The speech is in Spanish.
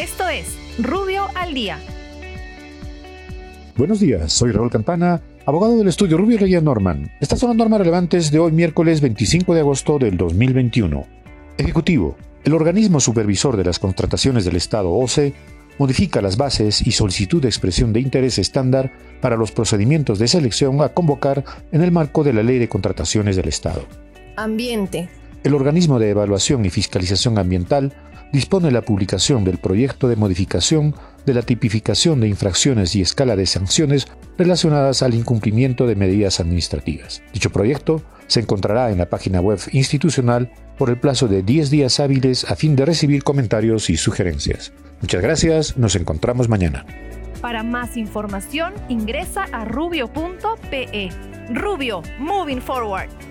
Esto es Rubio al Día. Buenos días, soy Raúl Campana, abogado del estudio Rubio Reyes Norman. Estas son las normas relevantes de hoy miércoles 25 de agosto del 2021. Ejecutivo. El organismo supervisor de las contrataciones del Estado OCE modifica las bases y solicitud de expresión de interés estándar para los procedimientos de selección a convocar en el marco de la Ley de Contrataciones del Estado. Ambiente. El organismo de evaluación y fiscalización ambiental dispone la publicación del proyecto de modificación de la tipificación de infracciones y escala de sanciones relacionadas al incumplimiento de medidas administrativas. Dicho proyecto se encontrará en la página web institucional por el plazo de 10 días hábiles a fin de recibir comentarios y sugerencias. Muchas gracias, nos encontramos mañana. Para más información ingresa a rubio.pe. Rubio, moving forward.